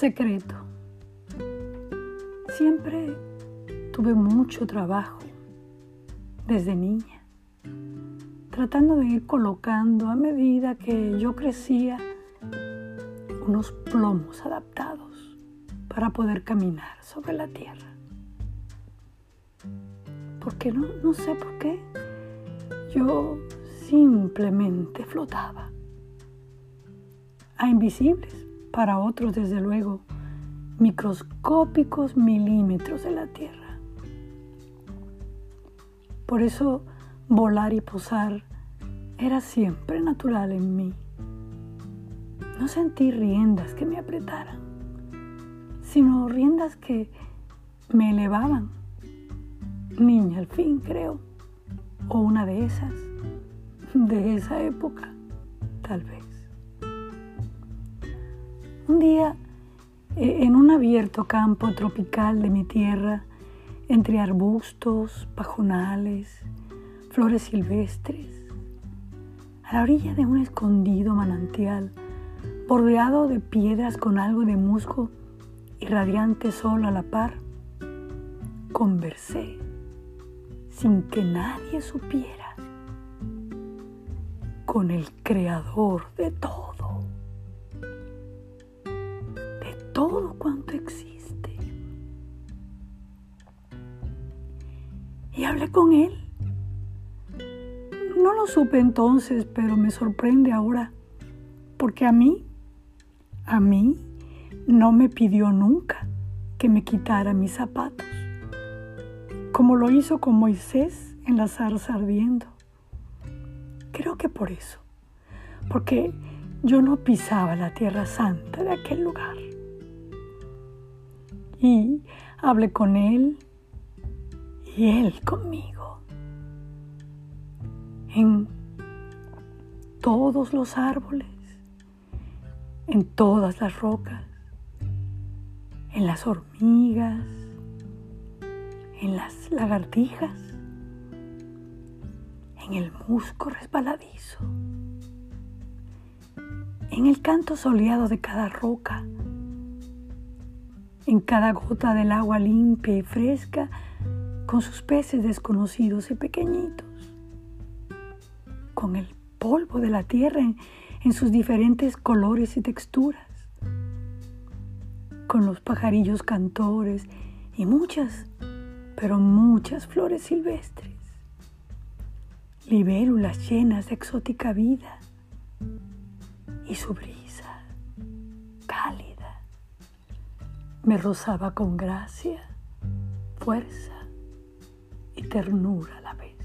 Secreto. Siempre tuve mucho trabajo desde niña, tratando de ir colocando a medida que yo crecía unos plomos adaptados para poder caminar sobre la tierra. Porque no, no sé por qué, yo simplemente flotaba. A invisibles, para otros desde luego, microscópicos milímetros de la tierra. Por eso volar y posar era siempre natural en mí. No sentí riendas que me apretaran, sino riendas que me elevaban. Niña al fin, creo, o una de esas, de esa época, tal vez. Un día, e, en un abierto campo tropical de mi tierra, entre arbustos, pajonales, flores silvestres, a la orilla de un escondido manantial, bordeado de piedras con algo de musgo y radiante sol a la par, conversé sin que nadie supiera con el creador de todo, todo cuanto existe. Y hablé con él. No lo supe entonces, pero me sorprende ahora, porque a mí a mí no me pidió nunca que me quitara mis zapatos, como lo hizo con Moisés en la zarza ardiendo. Creo que por eso, porque yo no pisaba la tierra santa de aquel lugar. Y hablé con él y él conmigo. En todos los árboles en todas las rocas, en las hormigas, en las lagartijas, en el musgo resbaladizo, en el canto soleado de cada roca, en cada gota del agua limpia y fresca con sus peces desconocidos y pequeñitos, con el polvo de la tierra en, sus diferentes colores y texturas, con los pajarillos cantores y muchas, pero muchas flores silvestres, libélulas llenas de exótica vida y su brisa cálida me rozaba con gracia, fuerza y ternura a la vez.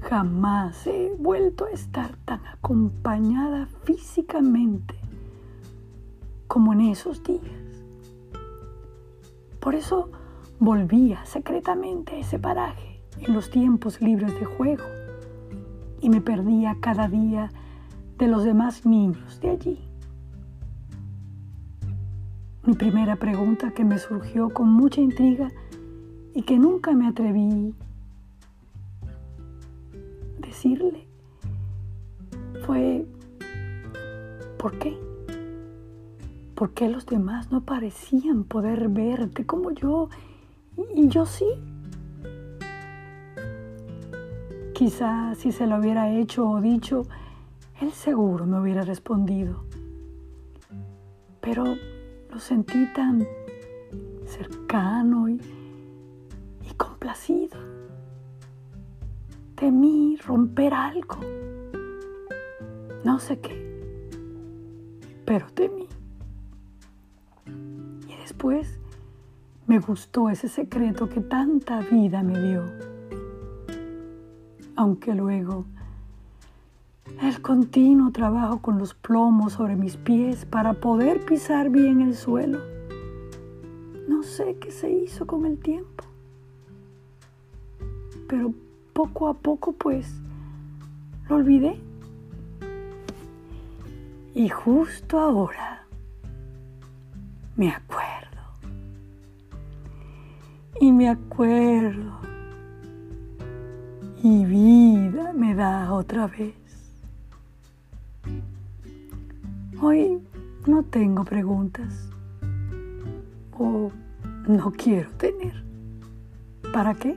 Jamás he vuelto a estar tan acompañada físicamente como en esos días. Por eso volvía secretamente a ese paraje en los tiempos libres de juego y me perdía cada día de los demás niños de allí. Mi primera pregunta que me surgió con mucha intriga y que nunca me atreví decirle fue, ¿por qué? ¿Por qué los demás no parecían poder verte como yo y yo sí? Quizá si se lo hubiera hecho o dicho, él seguro me hubiera respondido. Pero lo sentí tan cercano y, y complacido temí romper algo. No sé qué, pero temí. Y después me gustó ese secreto que tanta vida me dio. Aunque luego el continuo trabajo con los plomos sobre mis pies para poder pisar bien el suelo. No sé qué se hizo con el tiempo, pero poco a poco pues lo olvidé. Y justo ahora me acuerdo. Y me acuerdo. Y vida me da otra vez. Hoy no tengo preguntas o no quiero tener. ¿Para qué?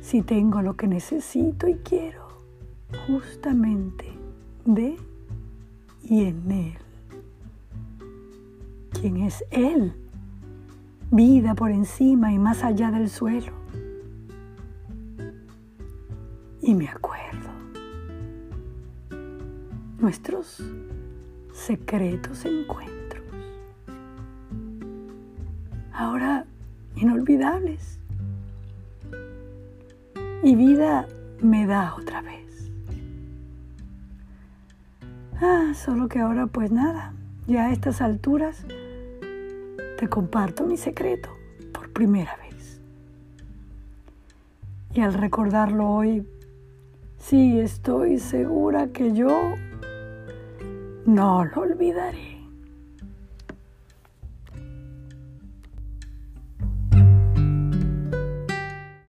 Si tengo lo que necesito y quiero justamente de y en Él. ¿Quién es Él? Vida por encima y más allá del suelo. Y me acuerdo nuestros secretos encuentros. Ahora inolvidables. Y vida me da otra vez. Ah, solo que ahora pues nada, ya a estas alturas te comparto mi secreto por primera vez. Y al recordarlo hoy, sí estoy segura que yo no lo olvidaré.